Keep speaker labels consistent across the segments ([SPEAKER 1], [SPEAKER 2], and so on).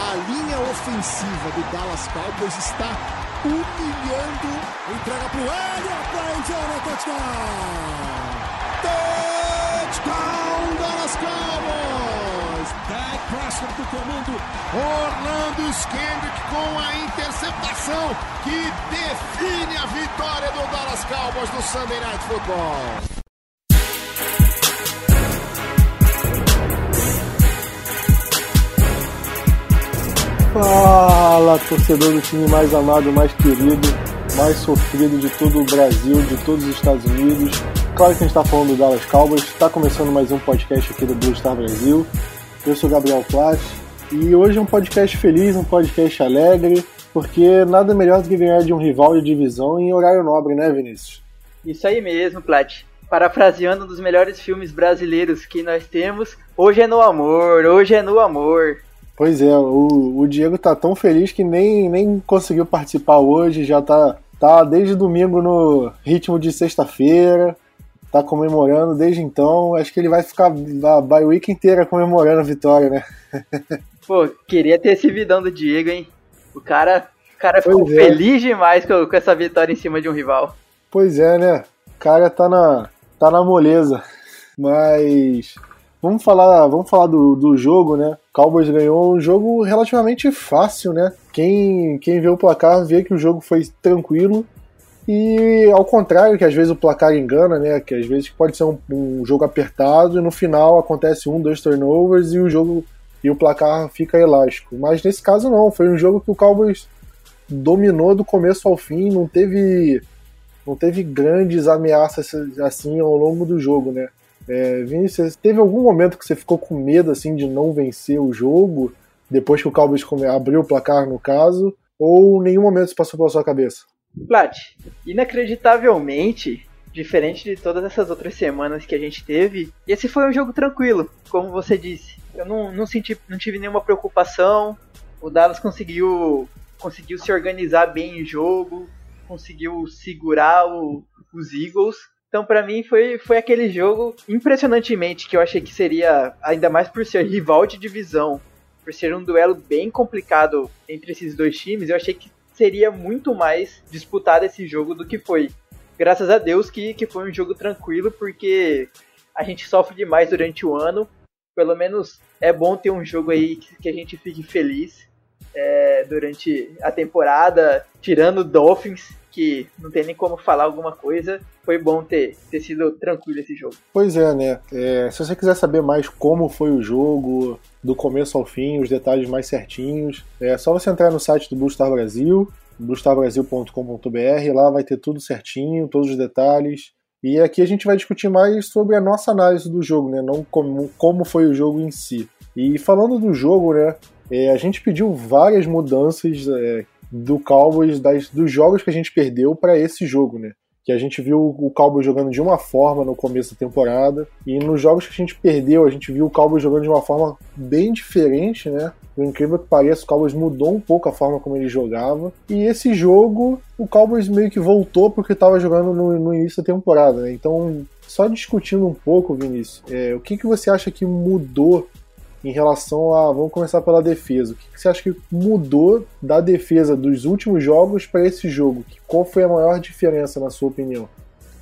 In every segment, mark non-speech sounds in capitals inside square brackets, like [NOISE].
[SPEAKER 1] A linha ofensiva do Dallas Cowboys está humilhando. Entrega pro Elliott para endzone, touchdown! Touchdown, Dallas Cowboys!
[SPEAKER 2] Dak Prescott do comando.
[SPEAKER 3] Orlando Skendrick com a interceptação que define a vitória do Dallas Cowboys no Sunday Night Football.
[SPEAKER 4] Fala, torcedor do time mais amado, mais querido, mais sofrido de todo o Brasil, de todos os Estados Unidos. Claro que a gente está falando do Dallas Cowboys. Está começando mais um podcast aqui do Blue Star Brasil. Eu sou Gabriel Plat e hoje é um podcast feliz, um podcast alegre, porque nada melhor do que ganhar de um rival de divisão em horário nobre, né, Vinícius?
[SPEAKER 5] Isso aí mesmo, Plat. Parafraseando um dos melhores filmes brasileiros que nós temos, hoje é no amor, hoje é no amor.
[SPEAKER 4] Pois é, o, o Diego tá tão feliz que nem, nem conseguiu participar hoje, já tá, tá desde domingo no ritmo de sexta-feira, tá comemorando desde então. Acho que ele vai ficar a bye week inteira comemorando a vitória, né? [LAUGHS]
[SPEAKER 5] Pô, queria ter esse vidão do Diego, hein? O cara, o cara ficou
[SPEAKER 4] Pois é.
[SPEAKER 5] feliz demais com, com essa vitória em cima de um rival.
[SPEAKER 4] Pois é, né? O cara tá na, tá na moleza. Mas vamos falar, vamos falar do, do jogo, né? Cowboys ganhou um jogo relativamente fácil, né? Quem, quem vê o placar vê que o jogo foi tranquilo. E ao contrário, que às vezes o placar engana, né? Que às vezes pode ser um, um jogo apertado e no final acontece um, dois turnovers e o jogo e o placar fica elástico. Mas nesse caso não, foi um jogo que o Cowboys dominou do começo ao fim, não teve não teve grandes ameaças assim ao longo do jogo, né? É, Vinícius, teve algum momento que você ficou com medo assim de não vencer o jogo depois que o Cowboys abriu o placar no caso, ou nenhum momento isso passou pela sua cabeça?
[SPEAKER 5] Plat, inacreditavelmente, diferente de todas essas outras semanas que a gente teve, esse foi um jogo tranquilo, como você disse. Eu não, não senti, não tive nenhuma preocupação. O Dallas conseguiu, conseguiu se organizar bem em jogo, conseguiu segurar o- os Eagles. Então, pra mim, foi, foi aquele jogo impressionantemente que eu achei que seria, ainda mais por ser rival de divisão, por ser um duelo bem complicado entre esses dois times, eu achei que seria muito mais disputado esse jogo do que foi. Graças a Deus que, que foi um jogo tranquilo, porque a gente sofre demais durante o ano. Pelo menos é bom ter um jogo aí que, que a gente fique feliz é, durante a temporada, tirando Dolphins, que não tem nem como falar alguma coisa. Foi bom ter, ter sido tranquilo esse jogo.
[SPEAKER 4] Pois é, né? É, se você quiser saber mais como foi o jogo, do começo ao fim, os detalhes mais certinhos, é só você entrar no site do Blue Star Brasil, bluestarbrasil.com.br, lá vai ter tudo certinho, todos os detalhes. E aqui a gente vai discutir mais sobre a nossa análise do jogo, né? Não como, como foi o jogo em si. E falando do jogo, né? é, a gente pediu várias mudanças é, do Cowboys, das, dos jogos que a gente perdeu para esse jogo, né? Que a gente viu o Cowboys jogando de uma forma no começo da temporada, e nos jogos que a gente perdeu, a gente viu o Cowboys jogando de uma forma bem diferente, né? Por incrível que pareça, o Cowboys mudou um pouco a forma como ele jogava. E esse jogo, o Cowboys meio que voltou porque estava jogando no, no início da temporada, né? Então, só discutindo um pouco, Vinícius, é, o que, que você acha que mudou em relação a. Vamos começar pela defesa. O que, você acha que mudou da defesa dos últimos jogos para esse jogo? Qual foi a maior diferença, na sua opinião?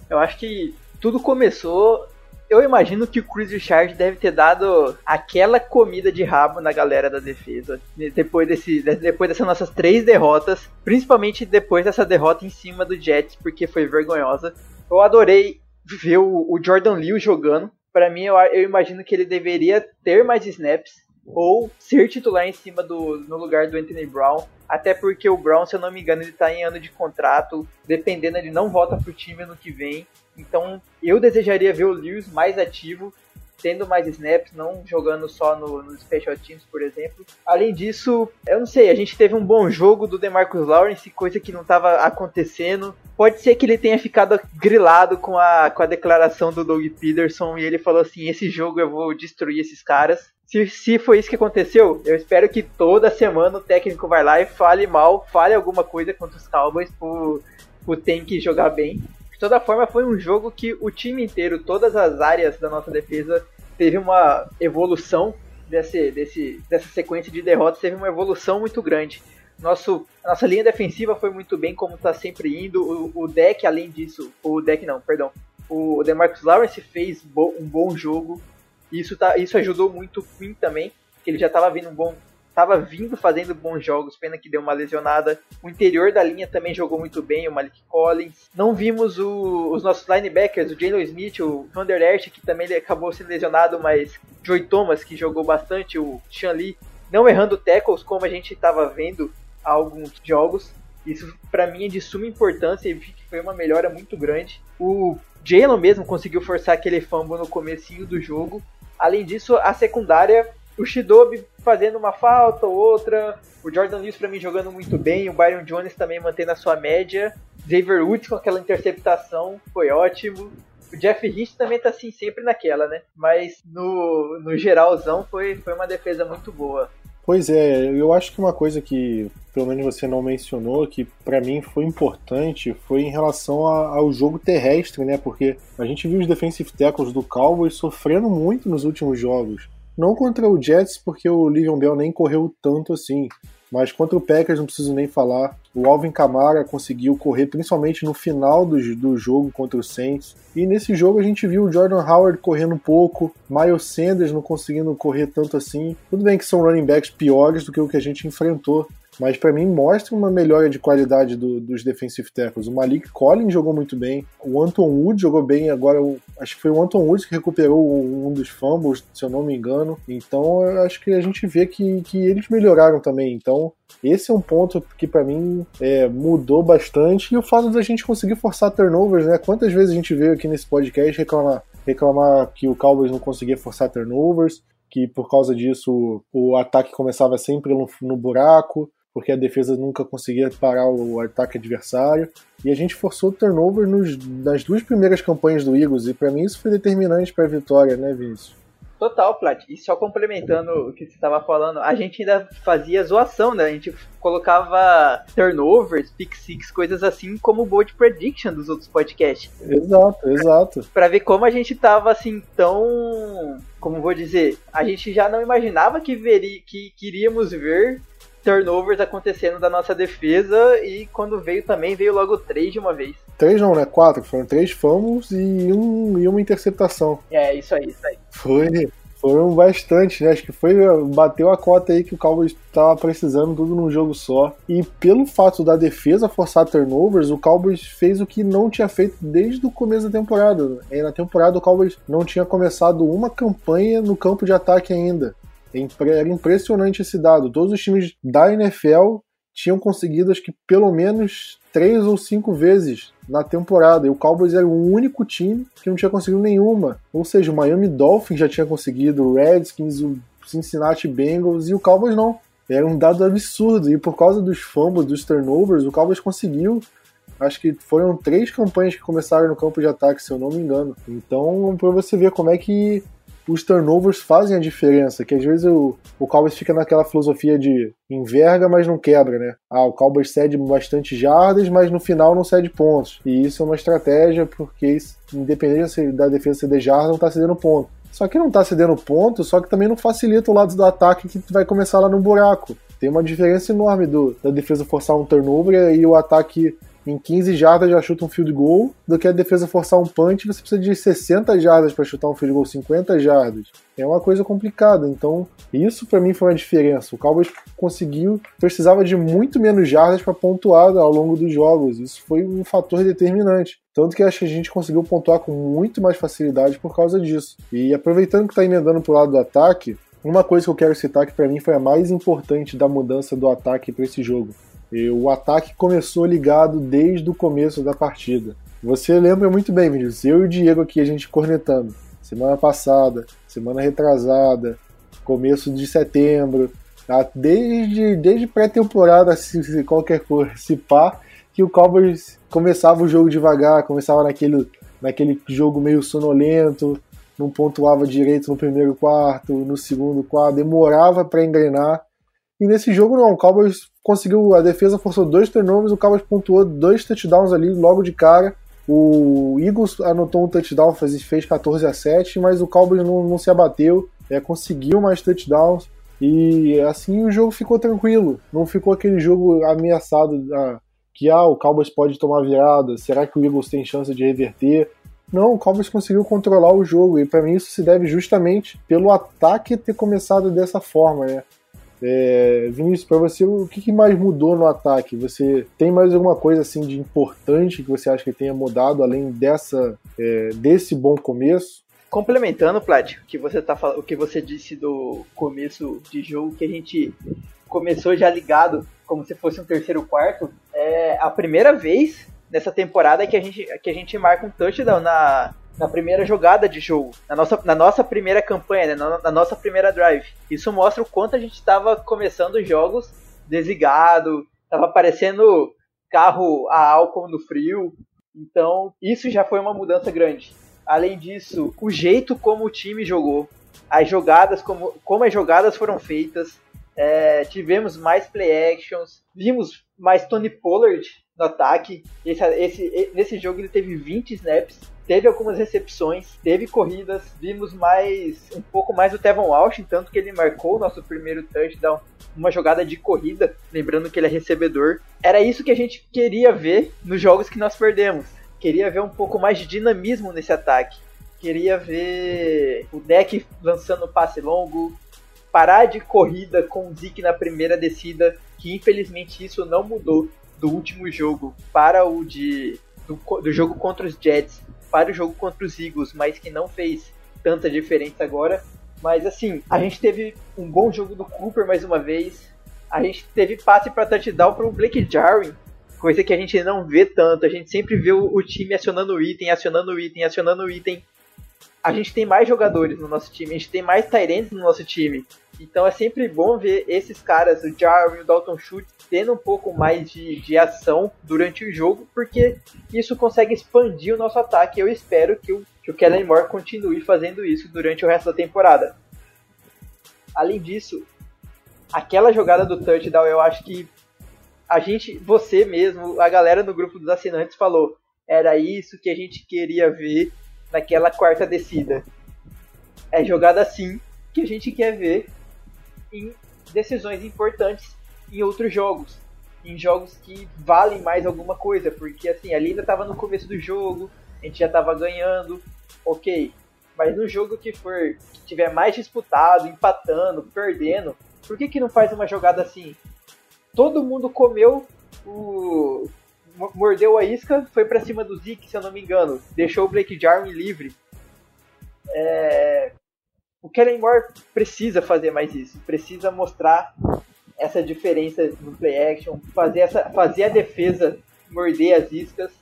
[SPEAKER 5] Eu acho que tudo começou. Eu imagino que o Chris Richard deve ter dado aquela comida de rabo na galera da defesa. Depois, desse, depois dessas nossas três derrotas. Principalmente depois dessa derrota em cima do Jets, porque foi vergonhosa. Eu adorei ver o, o Jordan Liu jogando. Pra mim, eu, eu imagino que ele deveria ter mais snaps. Ou ser titular em cima do. no lugar do Anthony Brown. Até porque o Brown, se eu não me engano, ele tá em ano de contrato. Dependendo, ele não volta pro time ano que vem. Então, eu desejaria ver o Lewis mais ativo. Tendo mais snaps, não jogando só no, no Special Teams, por exemplo. Além disso, eu não sei, a gente teve um bom jogo do DeMarcus Lawrence, coisa que não estava acontecendo. Pode ser que ele tenha ficado grilado com a, com a declaração do Doug Peterson e ele falou assim: esse jogo eu vou destruir esses caras. Se, se foi isso que aconteceu, eu espero que toda semana o técnico vai lá e fale mal, fale alguma coisa contra os Cowboys pro, pro Tank jogar bem. De toda forma, foi um jogo que o time inteiro, todas as áreas da nossa defesa, teve uma evolução desse, desse, dessa sequência de derrotas, teve uma evolução muito grande. Nosso, nossa linha defensiva foi muito bem, como está sempre indo. O, o, deck, além disso, o deck não, perdão. O Demarcus Lawrence fez bo, um bom jogo. Isso, tá, isso ajudou muito o Quinn também, que ele já estava vindo um bom, estava vindo fazendo bons jogos, pena que deu uma lesionada. O interior da linha também jogou muito bem, o Malik Collins. Não vimos o, os nossos linebackers, o Jalen Smith, o Vander Earth, que também acabou sendo lesionado, mas Joey Thomas, que jogou bastante, o Sean Lee, não errando tackles como a gente estava vendo há alguns jogos. Isso para mim é de suma importância e foi uma melhora muito grande. O Jalen mesmo conseguiu forçar aquele fumble no comecinho do jogo. Além disso, a secundária o Shidobi fazendo uma falta ou outra, o Jordan Lewis para mim jogando muito bem, o Byron Jones também mantendo a sua média, Xavier Woods com aquela interceptação foi ótimo. O Jeff Hitch também tá assim sempre naquela, né? Mas no, no geralzão foi, foi uma defesa muito boa.
[SPEAKER 4] Pois é, eu acho que uma coisa que pelo menos você não mencionou, que para mim foi importante, foi em relação a, ao jogo terrestre, né? Porque a gente viu os defensive tackles do Cowboys sofrendo muito nos últimos jogos. Não contra o Jets, porque o Livion Bell nem correu tanto assim. Mas contra o Packers não preciso nem falar. O Alvin Kamara conseguiu correr principalmente no final do, do jogo contra o Saints. E nesse jogo a gente viu o Jordan Howard correndo um pouco, Miles Sanders não conseguindo correr tanto assim. Tudo bem que são running backs piores do que o que a gente enfrentou mas para mim mostra uma melhora de qualidade do, dos defensive tackles. O Malik Collins jogou muito bem, o Anton Wood jogou bem, agora acho que foi o Anton Wood que recuperou um dos fumbles, se eu não me engano. Então acho que a gente vê que, que eles melhoraram também. Então esse é um ponto que para mim é, mudou bastante e o fato da gente conseguir forçar turnovers, né? Quantas vezes a gente veio aqui nesse podcast reclamar, reclamar que o Cowboys não conseguia forçar turnovers, que por causa disso o ataque começava sempre no buraco, porque a defesa nunca conseguia parar o ataque adversário. E a gente forçou o turnover nos, nas duas primeiras campanhas do Eagles, e para mim isso foi determinante para a vitória, né, Vinícius?
[SPEAKER 5] Total, Plat. E só complementando o que você estava falando, a gente ainda fazia zoação, né? A gente colocava turnovers, pick six, coisas assim, como bold prediction dos outros podcasts.
[SPEAKER 4] Exato, exato.
[SPEAKER 5] Para ver como a gente tava assim tão, como vou dizer, a gente já não imaginava que veria, que queríamos ver turnovers acontecendo da nossa defesa e quando veio também, veio logo três de uma vez.
[SPEAKER 4] Três não, né? Quatro. Foram três fumbles e, um, e uma interceptação.
[SPEAKER 5] É, isso aí, isso aí.
[SPEAKER 4] Foi. Foram bastante, né? Acho que foi. Bateu a cota aí que o Cowboys estava precisando tudo num jogo só. E pelo fato da defesa forçar turnovers, o Cowboys fez o que não tinha feito desde o começo da temporada. E na temporada o Cowboys não tinha começado uma campanha no campo de ataque ainda. Era impressionante esse dado. Todos os times da NFL tinham conseguido, acho que pelo menos três ou cinco vezes na temporada. E o Cowboys era o único time que não tinha conseguido nenhuma. Ou seja, o Miami Dolphins já tinha conseguido, o Redskins, o Cincinnati Bengals e o Cowboys não. Era um dado absurdo. E por causa dos fumbles, dos turnovers, o Cowboys conseguiu. Acho que foram três campanhas que começaram no campo de ataque, se eu não me engano. Então, para você ver como é que os turnovers fazem a diferença, que às vezes o, o Cowboys fica naquela filosofia de enverga, mas não quebra, né? Ah, o Cowboys cede bastante jardas, mas no final não cede pontos. E isso é uma estratégia, porque independente da defesa ceder jardas, não tá cedendo ponto. Só que não tá cedendo ponto, só que também não facilita o lado do ataque que vai começar lá no buraco. Tem uma diferença enorme do, da defesa forçar um turnover e o ataque em 15 jardas já chuta um field goal, do que a defesa forçar um punch, você precisa de 60 jardas para chutar um field goal, 50 jardas. É uma coisa complicada, então isso para mim foi uma diferença. O Cowboys conseguiu, precisava de muito menos jardas para pontuar ao longo dos jogos. Isso foi um fator determinante. Tanto que acho que a gente conseguiu pontuar com muito mais facilidade por causa disso. E aproveitando que está emendando pro lado do ataque, uma coisa que eu quero citar que para mim foi a mais importante da mudança do ataque para esse jogo e o ataque começou ligado desde o começo da partida. Você lembra muito bem, Vinícius, eu e o Diego aqui, a gente cornetando. semana passada, semana retrasada, começo de setembro, tá? desde, desde pré-temporada, se, se, qualquer coisa, se pá, que o Cowboys começava o jogo devagar, começava naquele, naquele jogo meio sonolento, não pontuava direito no primeiro quarto, no segundo quarto, demorava para engrenar. E nesse jogo não, o Cowboys conseguiu, a defesa forçou dois turnovers, o Cowboys pontuou dois touchdowns ali logo de cara. O Eagles anotou um touchdown, fez, fez 14 a 7, mas o Cowboys não, não se abateu, é, conseguiu mais touchdowns e assim o jogo ficou tranquilo. Não ficou aquele jogo ameaçado ah, que ah, o Cowboys pode tomar virada, será que o Eagles tem chance de reverter? Não, o Cowboys conseguiu controlar o jogo e para mim isso se deve justamente pelo ataque ter começado dessa forma, né? É, Vinícius, para você, o que, mais mudou no ataque? Você tem mais alguma coisa assim de importante que você acha que tenha mudado além dessa é, desse bom começo?
[SPEAKER 5] Complementando, Plat, o que você tá o que você disse do começo de jogo que a gente começou já ligado como se fosse um terceiro quarto, é a primeira vez nessa temporada que a gente que a gente marca um touchdown na na primeira jogada de jogo, na nossa, na nossa primeira campanha, né, na, na nossa primeira drive. Isso mostra o quanto a gente estava começando os jogos desligado, estava aparecendo carro a álcool no frio. Então, isso já foi uma mudança grande. Além disso, o jeito como o time jogou, as jogadas, como, como as jogadas foram feitas, é, tivemos mais play actions, vimos mais Tony Pollard no ataque. Esse, esse, nesse jogo ele teve 20 snaps, teve algumas recepções, teve corridas, vimos mais um pouco mais do Tevon Walsh, tanto que ele marcou o nosso primeiro touchdown, uma jogada de corrida, lembrando que ele é recebedor. Era isso que a gente queria ver nos jogos que nós perdemos. Queria ver um pouco mais de dinamismo nesse ataque. Queria ver o deck lançando passe longo, parar de corrida com o Zeke na primeira descida, que infelizmente isso não mudou do último jogo para o de do, do jogo contra os Jets para o jogo contra os Eagles, mas que não fez tanta diferença agora. Mas assim, a gente teve um bom jogo do Cooper mais uma vez. A gente teve passe para touchdown para o Blake Jarwin, coisa que a gente não vê tanto. A gente sempre vê o, o time acionando o item, acionando o item, acionando o item. A gente tem mais jogadores no nosso time, a gente tem mais Tyrants no nosso time. Então é sempre bom ver esses caras, o Jarwin, o Dalton Schultz, tendo um pouco mais de, de ação durante o jogo, porque isso consegue expandir o nosso ataque. Eu espero que o, que o Kellen Moore continue fazendo isso durante o resto da temporada. Além disso, aquela jogada do touchdown, eu acho que a gente, você mesmo, a galera no grupo dos assinantes falou, era isso que a gente queria ver naquela quarta descida. É jogada assim que a gente quer ver em decisões importantes em outros jogos. Em jogos que valem mais alguma coisa, porque assim, ali ainda estava no começo do jogo, a gente já estava ganhando, ok. Mas no jogo que for que tiver mais disputado, empatando, perdendo, por que, que não faz uma jogada assim? Todo mundo comeu o. Mordeu a isca, foi para cima do Zeke, se eu não me engano. Deixou o Blake Jarwin livre. É... O Kellen Moore precisa fazer mais isso. Precisa mostrar essa diferença no play action, fazer, essa, fazer a defesa morder as iscas.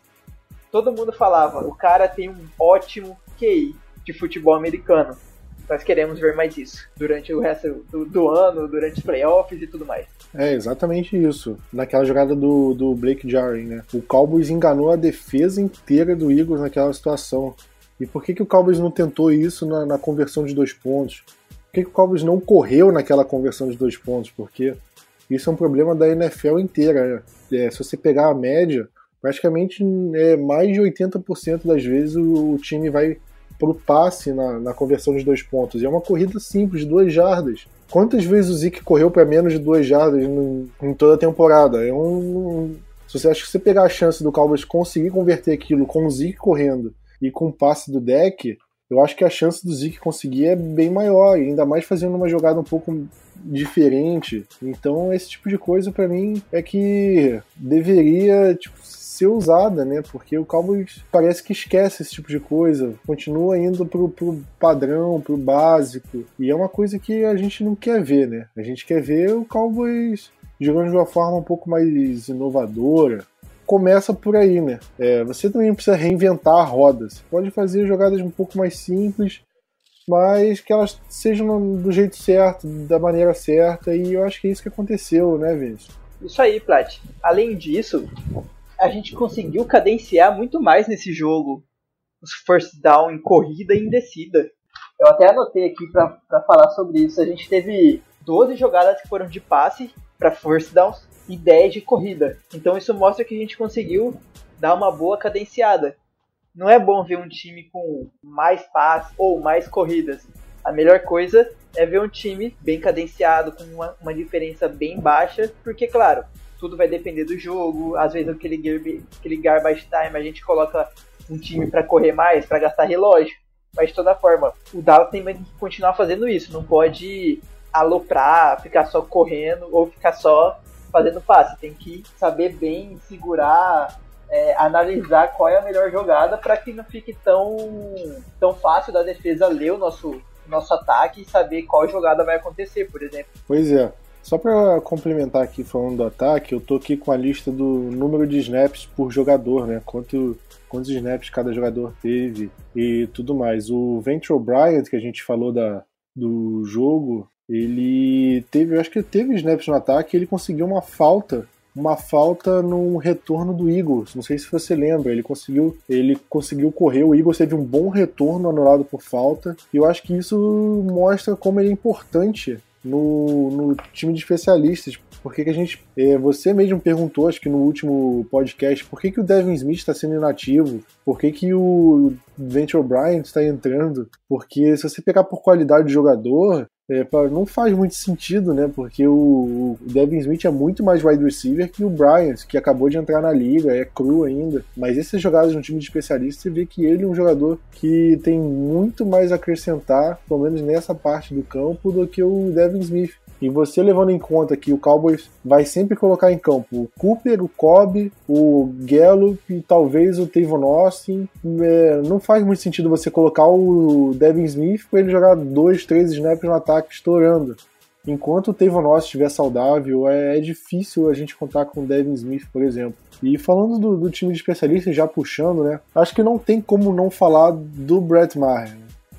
[SPEAKER 5] Todo mundo falava, o cara tem um ótimo QI de futebol americano. Nós queremos ver mais isso durante o resto do, do ano, durante os playoffs e tudo mais.
[SPEAKER 4] É exatamente isso. Naquela jogada do, do Blake Jarring, né? O Cowboys enganou a defesa inteira do Eagles naquela situação. E por que, que o Cowboys não tentou isso na, na conversão de dois pontos? Por que, que o Cowboys não correu naquela conversão de dois pontos? Porque isso é um problema da NFL inteira. Né? É, se você pegar a média, praticamente é, mais de 80% das vezes o, o time vai pro passe na, na, conversão de dois pontos. E é uma corrida simples, duas jardas. Quantas vezes o Zeke correu para menos de duas jardas em toda a temporada? É um, se você acha que você pegar a chance do Cowboys conseguir converter aquilo com o Zeke correndo e com o passe do deck, eu acho que a chance do Zeke conseguir é bem maior, ainda mais fazendo uma jogada um pouco diferente. Então, esse tipo de coisa para mim é que deveria tipo, ser usada, né? Porque o Cowboys parece que esquece esse tipo de coisa, continua indo pro, pro padrão, pro básico, e é uma coisa que a gente não quer ver, né? A gente quer ver o Cowboys jogando de uma forma um pouco mais inovadora. Começa por aí, né? É, você também precisa reinventar a roda. Você pode fazer jogadas um pouco mais simples, mas que elas sejam do jeito certo, da maneira certa, e eu acho que é isso que aconteceu, né, Vinícius?
[SPEAKER 5] Isso aí, Plat. Além disso, a gente conseguiu cadenciar muito mais nesse jogo os first down em corrida e em descida. Eu até anotei aqui para falar sobre isso. A gente teve 12 jogadas que foram de passe para first downs e 10 de corrida. Então isso mostra que a gente conseguiu dar uma boa cadenciada. Não é bom ver um time com mais passes ou mais corridas. A melhor coisa é ver um time bem cadenciado, com uma, uma diferença bem baixa, porque, claro, tudo vai depender do jogo. Às vezes, aquele, aquele garbage time, a gente coloca um time para correr mais, para gastar relógio. Mas, de toda forma, o Dallas tem que continuar fazendo isso. Não pode aloprar, ficar só correndo ou ficar só fazendo passe. Tem que saber bem segurar, é, analisar qual é a melhor jogada para que não fique tão, tão fácil da defesa ler o nosso, nosso ataque e saber qual jogada vai acontecer, por exemplo.
[SPEAKER 4] Pois é. Só para complementar aqui falando do ataque, eu tô aqui com a lista do número de snaps por jogador, né? Quanto, quantos snaps cada jogador teve e tudo mais. O Venture Bryant, que a gente falou da, do jogo, ele teve, eu acho que ele teve snaps no ataque, ele conseguiu uma falta uma falta no retorno do Eagles. Não sei se você lembra, ele conseguiu, ele conseguiu correr, o Eagles teve um bom retorno anulado por falta. E eu acho que isso mostra como ele é importante no, no time de especialistas. Porque que a gente. É, você mesmo perguntou, acho que no último podcast, por que, que o Devin Smith está sendo inativo? Por que, que o Venture Bryant está entrando? Porque se você pegar por qualidade de jogador, é, não faz muito sentido, né? Porque o, Devin Smith é muito mais wide receiver que o Bryant, que acabou de entrar na liga, é cru ainda. Mas esses jogadas no time de especialista, você vê que ele é um jogador que tem muito mais a acrescentar, pelo menos nessa parte do campo, do que o Devin Smith. E você levando em conta que o Cowboys vai sempre colocar em campo o Cooper, o Cobb, o Gallup e talvez o Tavon Austin, é, não faz muito sentido você colocar o Devin Smith para ele jogar dois, três snaps no ataque estourando. Enquanto o Tavon Austin estiver saudável, é, é, difícil a gente contar com o Devin Smith, por exemplo. E falando do, do, time de especialistas, já puxando, né? Acho que não tem como não falar do Brett Maher,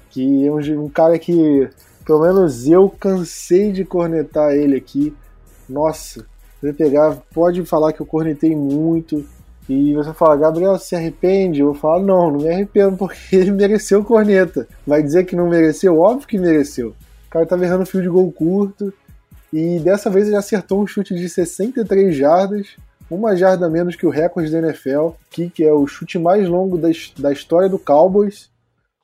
[SPEAKER 4] que é um, um cara que pelo menos eu cansei de cornetar ele aqui. Nossa, você pegar, pode falar que eu cornetei muito. E você fala, Gabriel, se arrepende? Eu falo, não, não me arrependo, porque [LAUGHS] ele mereceu corneta. Vai dizer que não mereceu? Óbvio que mereceu. O cara tava errando fio de gol curto. E dessa vez ele acertou um chute de 63 jardas, uma jarda menos que o recorde da NFL, que é o chute mais longo da, da história do Cowboys.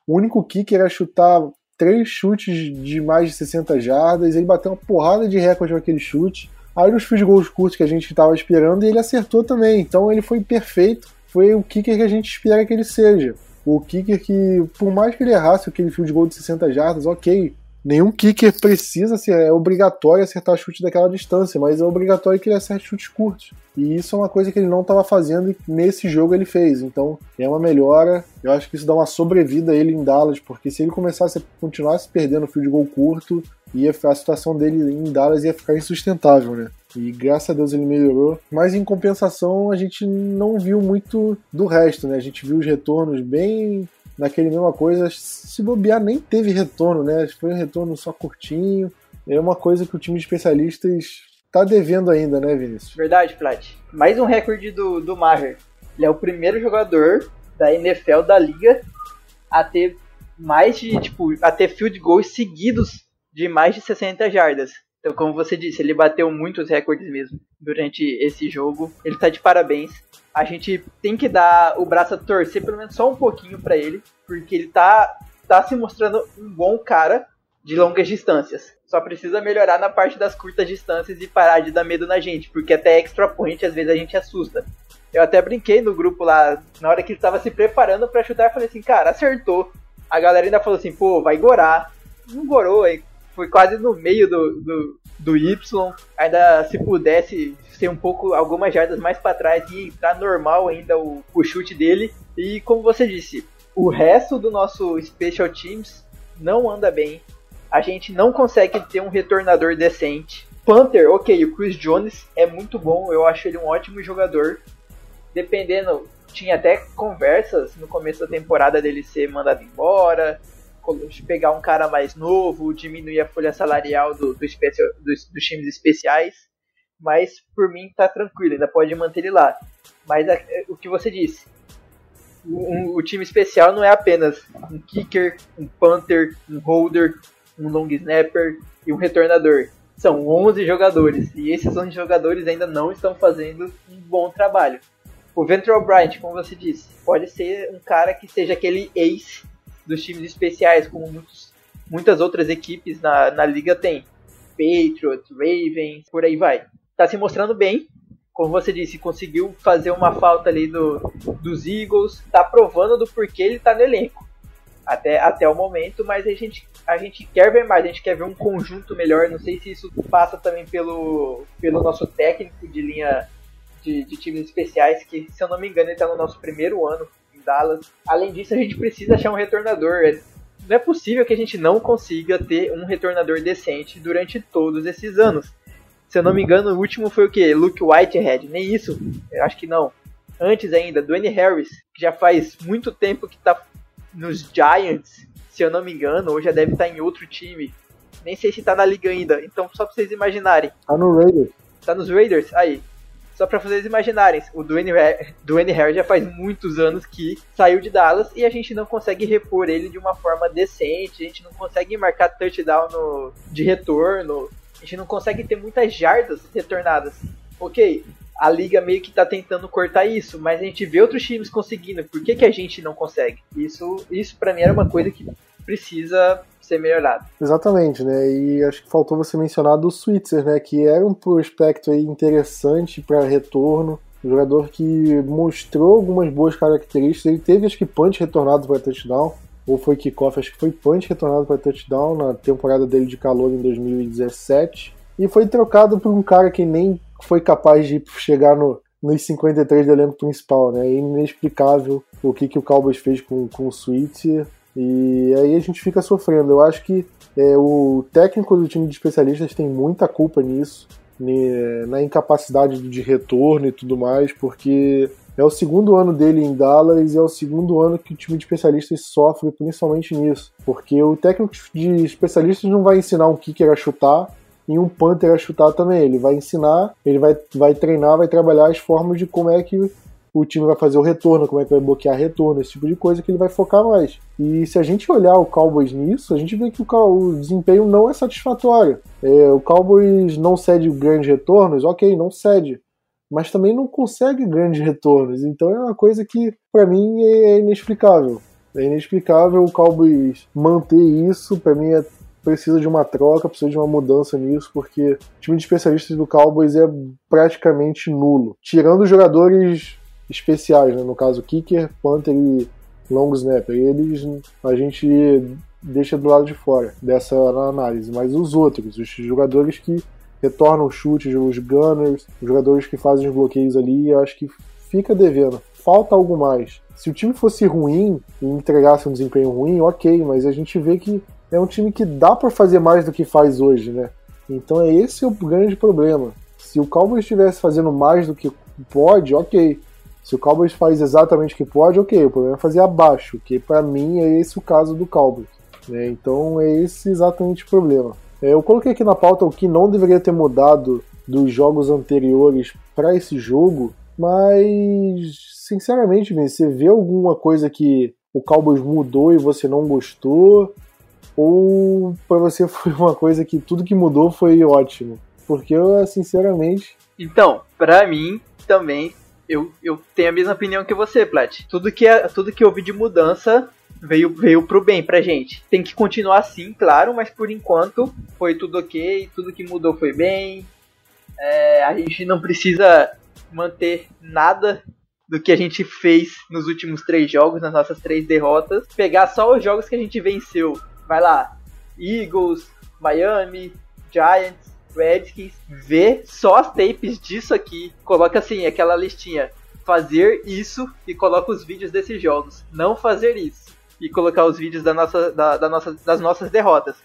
[SPEAKER 4] O único kicker a chutar três chutes de mais de 60 jardas, ele bateu uma porrada de recorde com aquele chute. Aí nos de gols curtos que a gente estava esperando, ele acertou também. Então ele foi perfeito. Foi o kicker que a gente espera que ele seja. O kicker que, por mais que ele errasse aquele fio de gol de 60 jardas, ok, nenhum kicker precisa ser, é obrigatório acertar chute daquela distância, mas é obrigatório que ele acerte chutes curtos. E isso é uma coisa que ele não estava fazendo e nesse jogo ele fez. Então é uma melhora. Eu acho que isso dá uma sobrevida a ele em Dallas, porque se ele começasse a continuar se perdendo fio de gol curto, ia, a situação dele em Dallas ia ficar insustentável, né? E graças a Deus ele melhorou. Mas em compensação, a gente não viu muito do resto, né? A gente viu os retornos bem naquele mesma coisa, se bobear nem teve retorno, né? Foi um retorno só curtinho. É uma coisa que o time de especialistas tá devendo ainda, né, Vinícius?
[SPEAKER 5] Verdade, Plat. Mais um recorde do, do Maher. Ele é o primeiro jogador da NFL da liga a ter mais de, tipo, a ter field goals seguidos de mais de 60 jardas. Então, como você disse, ele bateu muitos recordes mesmo durante esse jogo. Ele tá de parabéns a gente tem que dar o braço a torcer pelo menos só um pouquinho para ele, porque ele tá, tá se mostrando um bom cara de longas distâncias. Só precisa melhorar na parte das curtas distâncias e parar de dar medo na gente, porque até extra point às vezes a gente assusta. Eu até brinquei no grupo lá, na hora que ele tava se preparando para chutar, eu falei assim, cara, acertou. A galera ainda falou assim, pô, vai gorar. Não gorou, foi quase no meio do, do, do Y. Ainda se pudesse ser um pouco, algumas jardas mais para trás e entrar normal ainda o, o chute dele. E como você disse, o resto do nosso Special Teams não anda bem. A gente não consegue ter um retornador decente. Panther, ok, o Chris Jones é muito bom, eu acho ele um ótimo jogador. Dependendo, tinha até conversas no começo da temporada dele ser mandado embora. Pegar um cara mais novo, diminuir a folha salarial do, do especial, dos, dos times especiais. Mas por mim tá tranquilo, ainda pode manter ele lá. Mas a, o que você disse, um, o time especial não é apenas um kicker, um punter, um holder, um long snapper e um retornador. São 11 jogadores e esses 11 jogadores ainda não estão fazendo um bom trabalho. O Ventral Bryant, como você disse, pode ser um cara que seja aquele ace dos times especiais, como muitos, muitas outras equipes na, na liga têm. Patriots, Ravens, por aí vai. Tá se mostrando bem, como você disse, conseguiu fazer uma falta ali do, dos Eagles, tá provando do porquê ele tá no elenco. Até, até o momento, mas a gente, a gente quer ver mais, a gente quer ver um conjunto melhor. Não sei se isso passa também pelo, pelo nosso técnico de linha de, de times especiais, que se eu não me engano ele tá no nosso primeiro ano Dallas. Além disso, a gente precisa achar um retornador. Não é possível que a gente não consiga ter um retornador decente durante todos esses anos. Se eu não me engano, o último foi o que? Luke Whitehead. Nem isso. Eu acho que não. Antes ainda, Dwayne Harris, que já faz muito tempo que tá nos Giants, se eu não me engano, ou já deve estar tá em outro time. Nem sei se tá na liga ainda. Então, só pra vocês imaginarem.
[SPEAKER 4] Tá no Raiders.
[SPEAKER 5] Tá nos Raiders? Aí. Só pra vocês imaginarem, o Dwayne, Dwayne Harris já faz muitos anos que saiu de Dallas e a gente não consegue repor ele de uma forma decente, a gente não consegue marcar touchdown no, de retorno, a gente não consegue ter muitas jardas retornadas. Ok, a liga meio que tá tentando cortar isso, mas a gente vê outros times conseguindo. Por que, que a gente não consegue? Isso, isso para mim era uma coisa que precisa ser melhorado.
[SPEAKER 4] Exatamente, né? E acho que faltou você mencionar do Switzer, né? Que era um prospecto aí interessante para retorno. Um jogador que mostrou algumas boas características. Ele teve, acho que, punch retornado para touchdown ou foi kickoff, acho que foi punch retornado para touchdown na temporada dele de calor em 2017. E foi trocado por um cara que nem foi capaz de chegar no, nos 53 do elenco principal, né? É inexplicável o que, que o Cowboys fez com, com o Sweet. E aí a gente fica sofrendo. Eu acho que é, o técnico do time de especialistas tem muita culpa nisso, né, na incapacidade de retorno e tudo mais, porque é o segundo ano dele em Dallas e é o segundo ano que o time de especialistas sofre principalmente nisso. Porque o técnico de especialistas não vai ensinar um kicker a chutar e um punter a chutar também. Ele vai ensinar, ele vai, vai treinar, vai trabalhar as formas de como é que o time vai fazer o retorno, como é que vai bloquear retorno, esse tipo de coisa que ele vai focar mais. E se a gente olhar o Cowboys nisso, a gente vê que o, o desempenho não é satisfatório. É, o Cowboys não cede grandes retornos, ok, não cede mas também não consegue grandes retornos. Então é uma coisa que, para mim, é inexplicável. É inexplicável o Cowboys manter isso. Para mim, é, precisa de uma troca, precisa de uma mudança nisso, porque o time de especialistas do Cowboys é praticamente nulo. Tirando os jogadores especiais, né? no caso, Kicker, Panther e Long Snapper. Eles a gente deixa do lado de fora dessa análise, mas os outros, os jogadores que retornam chutes, os gunners, os jogadores que fazem os bloqueios ali, acho que fica devendo. Falta algo mais. Se o time fosse ruim e entregasse um desempenho ruim, ok, mas a gente vê que é um time que dá para fazer mais do que faz hoje, né? Então é esse o grande problema. Se o Cowboys estivesse fazendo mais do que pode, ok. Se o Cowboys faz exatamente o que pode, ok. O problema é fazer abaixo, que para mim é esse o caso do Cowboys. Né? Então é esse exatamente o problema. É, eu coloquei aqui na pauta o que não deveria ter mudado dos jogos anteriores para esse jogo, mas sinceramente, você vê alguma coisa que o Cowboys mudou e você não gostou? Ou para você [LAUGHS] foi uma coisa que tudo que mudou foi ótimo? Porque eu, sinceramente.
[SPEAKER 5] Então, para mim também, eu, eu tenho a mesma opinião que você, Plat. Tudo que, é, tudo que houve de mudança veio, veio pro bem pra gente. Tem que continuar assim, claro, mas por enquanto foi tudo ok, tudo que mudou foi bem. É, a gente não precisa manter nada do que a gente fez nos últimos três jogos, nas nossas três derrotas. Pegar só os jogos que a gente venceu. Vai lá, Eagles, Miami, Giants, Redskins, vê só as tapes disso aqui. Coloca assim, aquela listinha. Fazer isso e coloca os vídeos desses jogos. Não fazer isso e colocar os vídeos da nossa, da, da nossa, das nossas derrotas.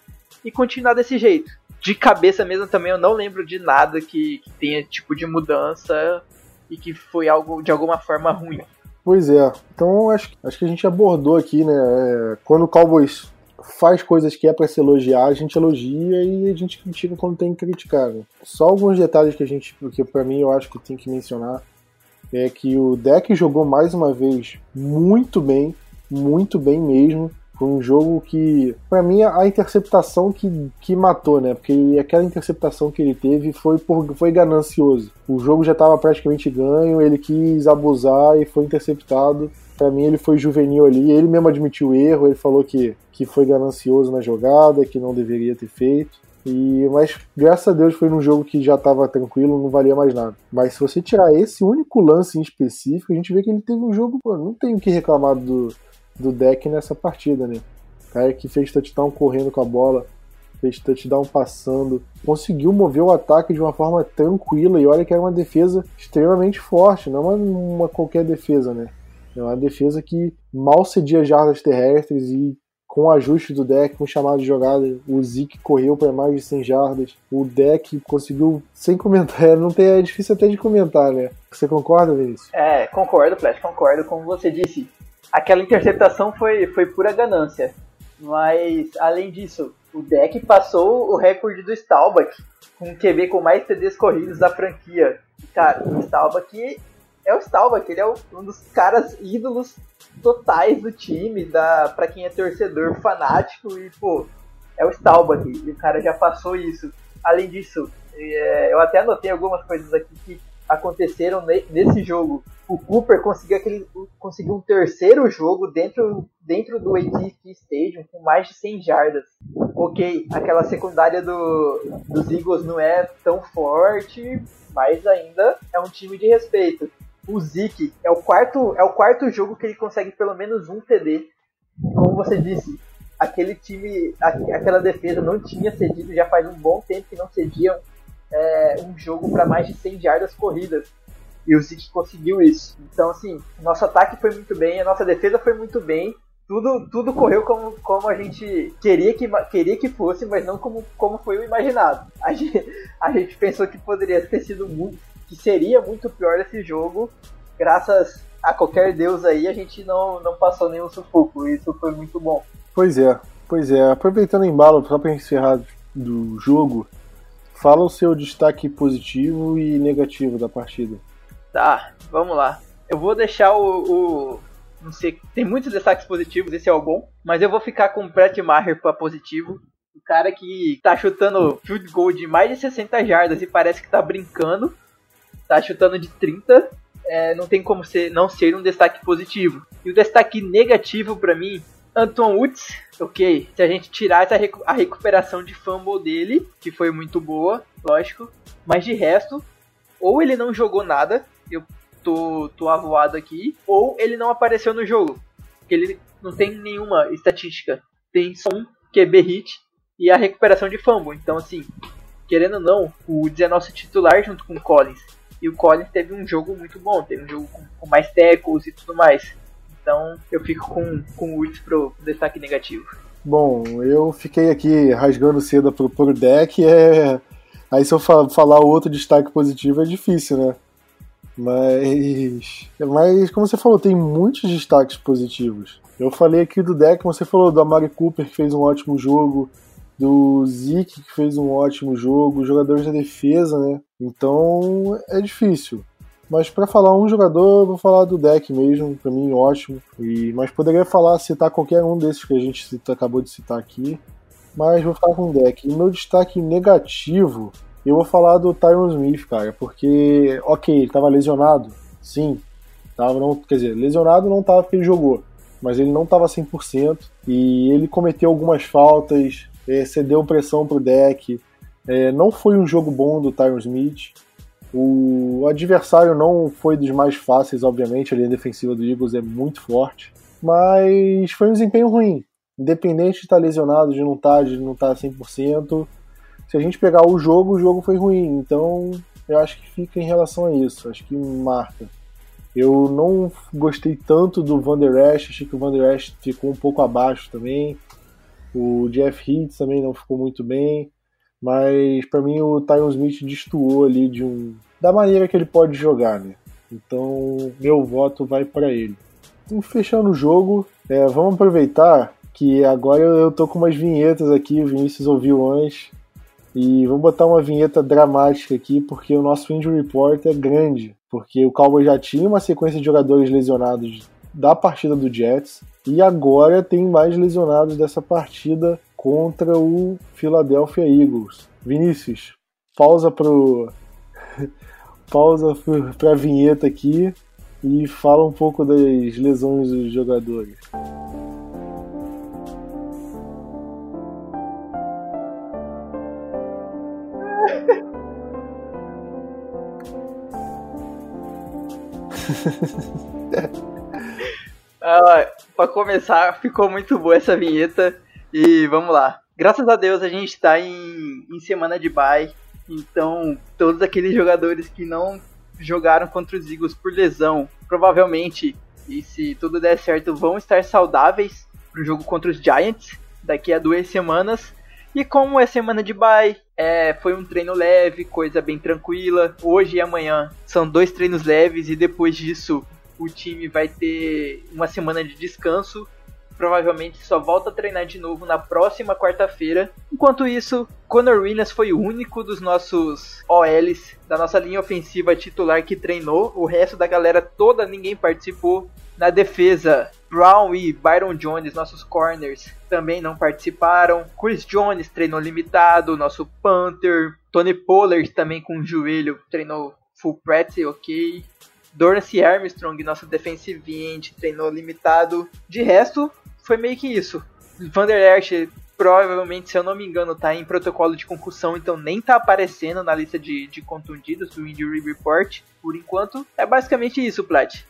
[SPEAKER 5] E continuar desse jeito. De cabeça mesmo também eu não lembro de nada que, que tenha tipo de mudança e que foi algo de alguma forma ruim.
[SPEAKER 4] Pois é. Então acho, acho que a gente abordou aqui, né? É, quando o Cowboys faz coisas que é para se elogiar, a gente elogia e a gente critica quando tem que criticar. Né? Só alguns detalhes que a gente, porque para mim eu acho que tem que mencionar é que o deck jogou mais uma vez muito bem, muito bem mesmo. Foi um jogo que, para mim, a interceptação que, que matou, né? Porque aquela interceptação que ele teve foi, por, foi ganancioso. O jogo já estava praticamente ganho, ele quis abusar e foi interceptado. Para mim, ele foi juvenil ali. Ele mesmo admitiu o erro, ele falou que, que foi ganancioso na jogada, que não deveria ter feito. E, mas graças a Deus foi num jogo que já estava tranquilo, não valia mais nada. Mas se você tirar esse único lance em específico, a gente vê que ele teve um jogo, pô, não tem o que reclamar do, do deck nessa partida, né? O cara que fez touchdown correndo com a bola, fez touchdown passando, conseguiu mover o ataque de uma forma tranquila e olha que era uma defesa extremamente forte, não uma, uma qualquer defesa, né? É uma defesa que mal cedia jardas terrestres e com o ajuste do deck, com chamado de jogada, o Zeke correu para mais de 100 jardas, o deck conseguiu, sem comentar, [LAUGHS] não tem, é difícil até de comentar, né? Você concorda, Vinícius?
[SPEAKER 5] É, concordo, Flash, concordo. Como você disse, aquela interceptação foi, foi pura ganância. Mas, além disso, o deck passou o recorde do Staubach, com um QB com mais TDs corridos da franquia. Cara, o Staubach é o Staubach, ele é um dos caras ídolos totais do time, da, pra quem é torcedor fanático, e, pô, é o Staubach, e o cara já passou isso. Além disso, é, eu até anotei algumas coisas aqui que aconteceram nesse jogo o Cooper conseguiu, aquele, conseguiu um terceiro jogo dentro, dentro do AT&T Stadium com mais de 100 jardas. Ok, aquela secundária do, dos Eagles não é tão forte, mas ainda é um time de respeito. O Zeke é o quarto, é o quarto jogo que ele consegue pelo menos um TD. Como você disse, aquele time, aquela defesa não tinha cedido já faz um bom tempo que não cediam é, um jogo para mais de 100 jardas corridas. E o Zeke conseguiu isso. Então, assim, nosso ataque foi muito bem, a nossa defesa foi muito bem. Tudo, tudo correu como, como a gente queria que, queria que fosse, mas não como, como foi o imaginado. A gente, a gente pensou que poderia ter sido muito. Que seria muito pior esse jogo. Graças a qualquer Deus aí, a gente não, não passou nenhum sufoco. Isso foi muito bom.
[SPEAKER 4] Pois é, pois é. Aproveitando o embalo, só para encerrar do jogo, fala o seu destaque positivo e negativo da partida.
[SPEAKER 5] Tá, vamos lá. Eu vou deixar o, o, Não sei, tem muitos destaques positivos, esse é o bom. Mas eu vou ficar com o Brett Maher para positivo. O cara que tá chutando field goal de mais de 60 jardas e parece que tá brincando. Tá chutando de 30. É, não tem como ser, não ser um destaque positivo. E o destaque negativo para mim, Anton Woods, ok. Se a gente tirar essa recu a recuperação de fumble dele, que foi muito boa, lógico. Mas de resto, ou ele não jogou nada, eu tô, tô avoado aqui, ou ele não apareceu no jogo. Porque ele não tem nenhuma estatística. Tem só um QB hit e a recuperação de fumble. Então, assim, querendo ou não, o Woods é nosso titular junto com o Collins. E o Collins teve um jogo muito bom, teve um jogo com, com mais tackles e tudo mais. Então eu fico com, com o Woods pro destaque negativo.
[SPEAKER 4] Bom, eu fiquei aqui rasgando cedo pro, pro deck. É... Aí se eu falar outro destaque positivo é difícil, né? Mas, mas, como você falou, tem muitos destaques positivos. Eu falei aqui do deck, você falou do Amari Cooper, que fez um ótimo jogo, do Zeke, que fez um ótimo jogo, jogadores da defesa, né? Então é difícil. Mas para falar um jogador, eu vou falar do deck mesmo, para mim ótimo. E, mas poderia falar, citar qualquer um desses que a gente cita, acabou de citar aqui. Mas vou falar com o deck. E meu destaque negativo eu vou falar do Tyron Smith, cara, porque, ok, ele tava lesionado, sim. Tava, não, quer dizer, lesionado não tava porque ele jogou, mas ele não tava 100% e ele cometeu algumas faltas, é, cedeu pressão pro deck. É, não foi um jogo bom do Tyron Smith. O adversário não foi dos mais fáceis, obviamente, a linha defensiva do Eagles é muito forte, mas foi um desempenho ruim. Independente de estar lesionado, de não estar, de não estar 100%, se a gente pegar o jogo, o jogo foi ruim. Então, eu acho que fica em relação a isso. Acho que marca. Eu não gostei tanto do Van Der Esch, achei que o Van Der Esch ficou um pouco abaixo também. O Jeff Heath também não ficou muito bem. Mas para mim o Tyron Smith destoou ali de um da maneira que ele pode jogar, né? Então meu voto vai para ele. E fechando o jogo, é, vamos aproveitar que agora eu tô com umas vinhetas aqui, o Vinícius ouviu antes. E vamos botar uma vinheta dramática aqui, porque o nosso injury report é grande. Porque o Cowboys já tinha uma sequência de jogadores lesionados da partida do Jets. E agora tem mais lesionados dessa partida contra o Philadelphia Eagles. Vinícius, pausa pro [LAUGHS] pausa para a vinheta aqui e fala um pouco das lesões dos jogadores. [LAUGHS]
[SPEAKER 5] para começar, ficou muito boa essa vinheta e vamos lá. Graças a Deus a gente está em, em semana de bye, então todos aqueles jogadores que não jogaram contra os Eagles por lesão, provavelmente, e se tudo der certo, vão estar saudáveis para o jogo contra os Giants daqui a duas semanas. E como é semana de bye, é, foi um treino leve, coisa bem tranquila. Hoje e amanhã são dois treinos leves e depois disso o time vai ter uma semana de descanso. Provavelmente só volta a treinar de novo na próxima quarta-feira. Enquanto isso, Conor Williams foi o único dos nossos OLs da nossa linha ofensiva titular que treinou. O resto da galera toda ninguém participou. Na defesa, Brown e Byron Jones, nossos corners, também não participaram. Chris Jones treinou limitado, nosso Panther. Tony Pollard também com o joelho treinou full practice, ok. Dorance Armstrong, nosso defensive end, treinou limitado. De resto, foi meio que isso. Vander Esch, provavelmente, se eu não me engano, tá em protocolo de concussão, então nem tá aparecendo na lista de, de contundidos do Injury Report. Por enquanto, é basicamente isso, Plat.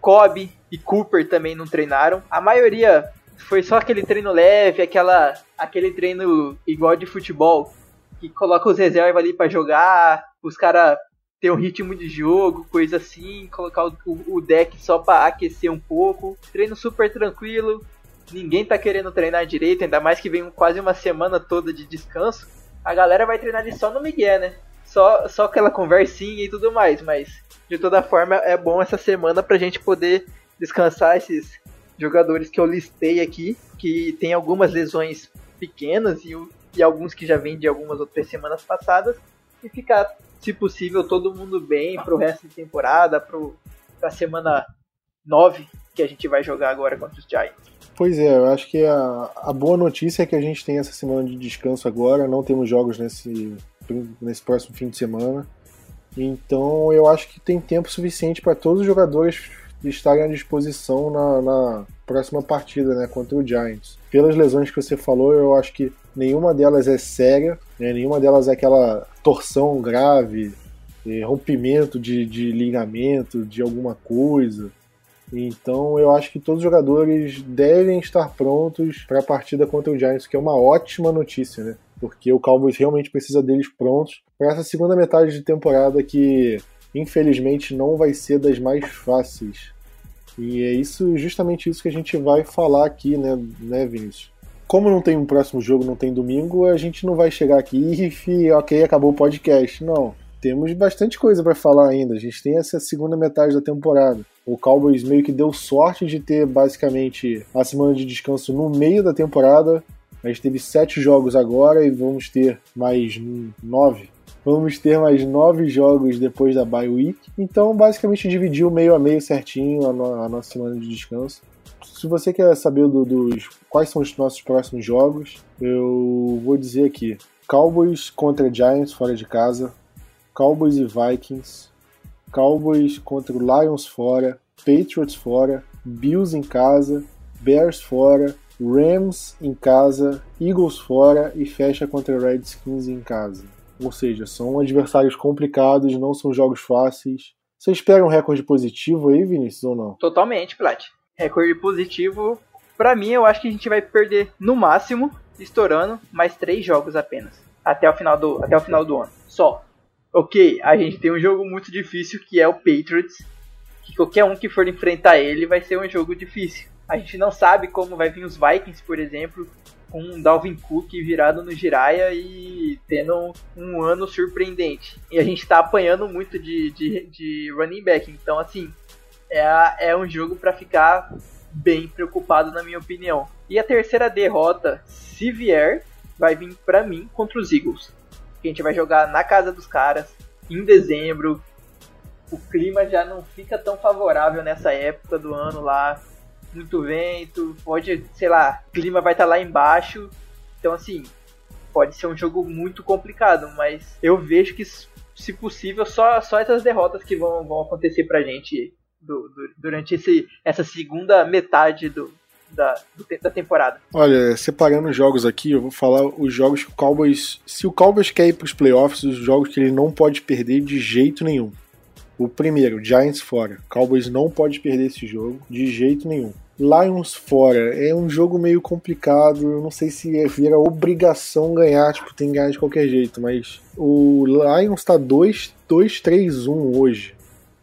[SPEAKER 5] Cobb e Cooper também não treinaram. A maioria foi só aquele treino leve, aquela, aquele treino igual de futebol, que coloca os reservas ali para jogar, os caras ter um ritmo de jogo, coisa assim, colocar o, o deck só para aquecer um pouco. Treino super tranquilo, ninguém tá querendo treinar direito, ainda mais que vem quase uma semana toda de descanso. A galera vai treinar ali só no Miguel, né? Só, só aquela conversinha e tudo mais, mas de toda forma é bom essa semana pra gente poder descansar esses jogadores que eu listei aqui, que tem algumas lesões pequenas e, e alguns que já vêm de algumas outras semanas passadas, e ficar, se possível, todo mundo bem pro resto de temporada, pro, pra semana 9 que a gente vai jogar agora contra os Giants.
[SPEAKER 4] Pois é, eu acho que a, a boa notícia é que a gente tem essa semana de descanso agora, não temos jogos nesse, nesse próximo fim de semana. Então eu acho que tem tempo suficiente para todos os jogadores estarem à disposição na, na, próxima partida né, contra o Giants. Pelas lesões que você falou, eu acho que nenhuma delas é séria, né, nenhuma delas é aquela torção grave, eh, rompimento de, de ligamento, de alguma coisa. Então eu acho que todos os jogadores devem estar prontos para a partida contra o Giants, que é uma ótima notícia, né? Porque o Cowboys realmente precisa deles prontos para essa segunda metade de temporada que infelizmente não vai ser das mais fáceis. E é isso, justamente isso que a gente vai falar aqui, né, né, Vinícius? Como não tem um próximo jogo, não tem domingo, a gente não vai chegar aqui e, ok, acabou o podcast. Não. Temos bastante coisa para falar ainda. A gente tem essa segunda metade da temporada. O Cowboys meio que deu sorte de ter basicamente a semana de descanso no meio da temporada. A gente teve sete jogos agora e vamos ter mais nove Vamos ter mais nove jogos depois da bye week. Então, basicamente, dividiu meio a meio certinho a, no, a nossa semana de descanso. Se você quer saber do, dos quais são os nossos próximos jogos, eu vou dizer aqui: Cowboys contra Giants fora de casa, Cowboys e Vikings, Cowboys contra Lions fora, Patriots fora, Bills em casa, Bears fora, Rams em casa, Eagles fora. E fecha contra Redskins em casa. Ou seja, são adversários complicados, não são jogos fáceis. Você espera um recorde positivo aí, Vinícius, ou não?
[SPEAKER 5] Totalmente, Plat. Recorde positivo, para mim, eu acho que a gente vai perder no máximo, estourando, mais três jogos apenas. Até o final do, até o final do ano. Só. Ok, a gente tem um jogo muito difícil que é o Patriots. Que qualquer um que for enfrentar ele vai ser um jogo difícil. A gente não sabe como vai vir os Vikings, por exemplo com um Dalvin Cook virado no Jiraya e tendo um ano surpreendente. E a gente tá apanhando muito de, de, de running back. Então, assim, é, é um jogo para ficar bem preocupado, na minha opinião. E a terceira derrota, se vier, vai vir para mim contra os Eagles. Que a gente vai jogar na casa dos caras em dezembro. O clima já não fica tão favorável nessa época do ano lá. Muito vento, pode, sei lá, o clima vai estar tá lá embaixo. Então, assim, pode ser um jogo muito complicado, mas eu vejo que, se possível, só, só essas derrotas que vão, vão acontecer pra gente do, do, durante esse, essa segunda metade do, da, da temporada.
[SPEAKER 4] Olha, separando os jogos aqui, eu vou falar os jogos que o Cowboys. Se o Cowboys quer ir para os playoffs, os jogos que ele não pode perder de jeito nenhum. O primeiro, Giants fora. Cowboys não pode perder esse jogo de jeito nenhum. Lions fora. É um jogo meio complicado. Eu não sei se é vira obrigação ganhar, tipo, tem que ganhar de qualquer jeito, mas o Lions tá 2-3-1 hoje.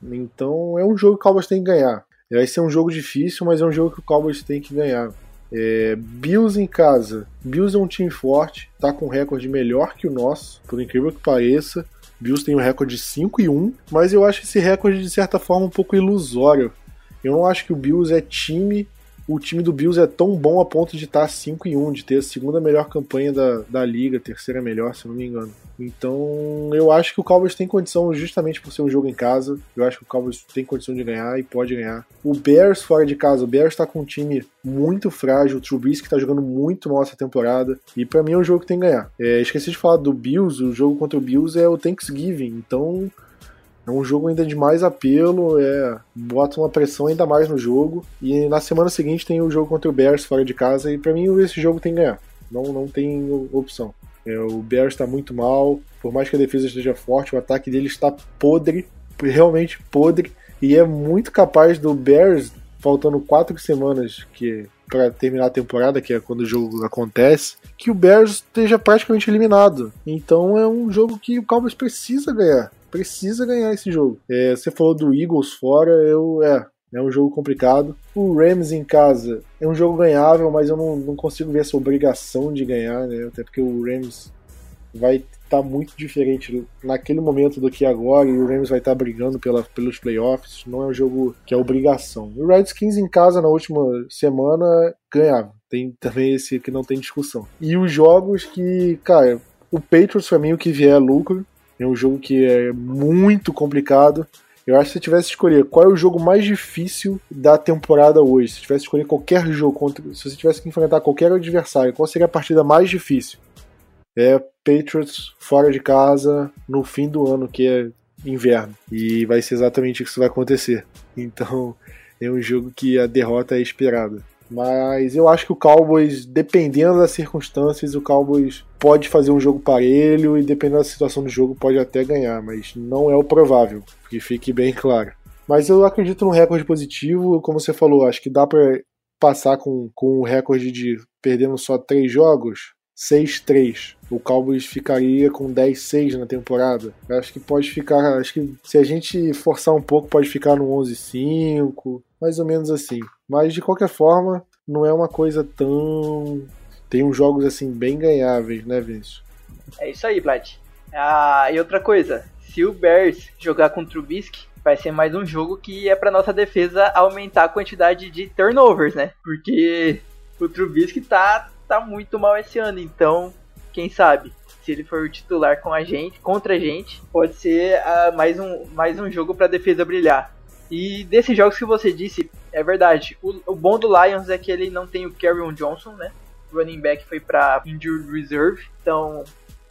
[SPEAKER 4] Então é um jogo que o Cowboys tem que ganhar. Vai ser um jogo difícil, mas é um jogo que o Cowboys tem que ganhar. É, Bills em casa. Bills é um time forte, tá com um recorde melhor que o nosso, por incrível que pareça. Bills tem um recorde de 5 e 1, mas eu acho esse recorde de certa forma um pouco ilusório. Eu não acho que o Bills é time o time do Bills é tão bom a ponto de estar 5 em 1, de ter a segunda melhor campanha da, da liga, terceira melhor, se não me engano. Então, eu acho que o Cowboys tem condição, justamente por ser um jogo em casa, eu acho que o Cowboys tem condição de ganhar e pode ganhar. O Bears fora de casa, o Bears está com um time muito frágil, o Trubisky está jogando muito mal essa temporada, e para mim é um jogo que tem que ganhar. É, esqueci de falar do Bills, o jogo contra o Bills é o Thanksgiving, então é um jogo ainda de mais apelo, é, bota uma pressão ainda mais no jogo. E na semana seguinte tem o jogo contra o Bears fora de casa, e para mim esse jogo tem que ganhar. Não, não tem opção. É, o Bears está muito mal, por mais que a defesa esteja forte, o ataque dele está podre, realmente podre, e é muito capaz do Bears, faltando quatro semanas que para terminar a temporada, que é quando o jogo acontece, que o Bears esteja praticamente eliminado. Então é um jogo que o Cowboys precisa ganhar precisa ganhar esse jogo. É, você falou do Eagles fora, eu é. É um jogo complicado. O Rams em casa é um jogo ganhável, mas eu não, não consigo ver essa obrigação de ganhar, né? Até porque o Rams vai estar tá muito diferente naquele momento do que agora, e o Rams vai estar tá brigando pela, pelos playoffs. Não é um jogo que é obrigação. O Redskins em casa na última semana ganhava. Tem também esse que não tem discussão. E os jogos que, cara, o Patriots pra mim o que vier é lucro. É um jogo que é muito complicado. Eu acho que se tivesse que escolher qual é o jogo mais difícil da temporada hoje, se tivesse que escolher qualquer jogo, contra, se você tivesse que enfrentar qualquer adversário, qual seria a partida mais difícil? É Patriots fora de casa no fim do ano, que é inverno. E vai ser exatamente isso que vai acontecer. Então é um jogo que a derrota é esperada. Mas eu acho que o Cowboys, dependendo das circunstâncias, o Cowboys pode fazer um jogo parelho e dependendo da situação do jogo pode até ganhar, mas não é o provável, que fique bem claro. Mas eu acredito no recorde positivo, como você falou, acho que dá para passar com, com um recorde de perdendo só três jogos, 6-3. O Cowboys ficaria com 10-6 na temporada. Acho que pode ficar. Acho que se a gente forçar um pouco, pode ficar no 11-5, mais ou menos assim. Mas de qualquer forma, não é uma coisa tão. Tem uns jogos assim bem ganháveis, né, Vinícius?
[SPEAKER 5] É isso aí, Vlad. Ah, e outra coisa, se o Bears jogar contra o Trubisky, vai ser mais um jogo que é para nossa defesa aumentar a quantidade de turnovers, né? Porque o Trubisky tá, tá muito mal esse ano, então, quem sabe? Se ele for titular com a gente, contra a gente, pode ser uh, mais, um, mais um jogo para defesa brilhar. E desses jogos que você disse, é verdade. O, o, bom do Lions é que ele não tem o Carrion Johnson, né? O running back foi para injured reserve, então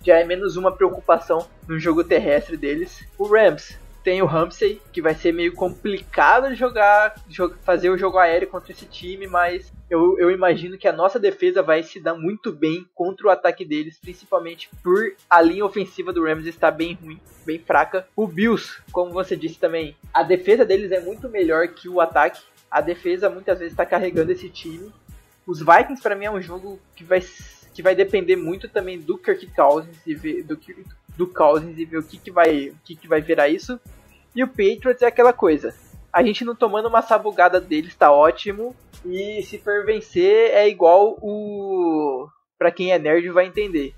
[SPEAKER 5] já é menos uma preocupação no jogo terrestre deles. O Rams tem o Ramsey, que vai ser meio complicado de jogar, fazer o jogo aéreo contra esse time, mas eu, eu imagino que a nossa defesa vai se dar muito bem contra o ataque deles, principalmente por a linha ofensiva do Rams estar bem ruim, bem fraca. O Bills, como você disse também, a defesa deles é muito melhor que o ataque. A defesa muitas vezes está carregando esse time. Os Vikings, para mim, é um jogo que vai, que vai depender muito também do Kirk Cousins e ver, do, do Cousins e ver o que, que, vai, o que, que vai virar isso. E o Patriots é aquela coisa. A gente não tomando uma sabugada deles tá ótimo. E se for vencer é igual o. Pra quem é nerd vai entender.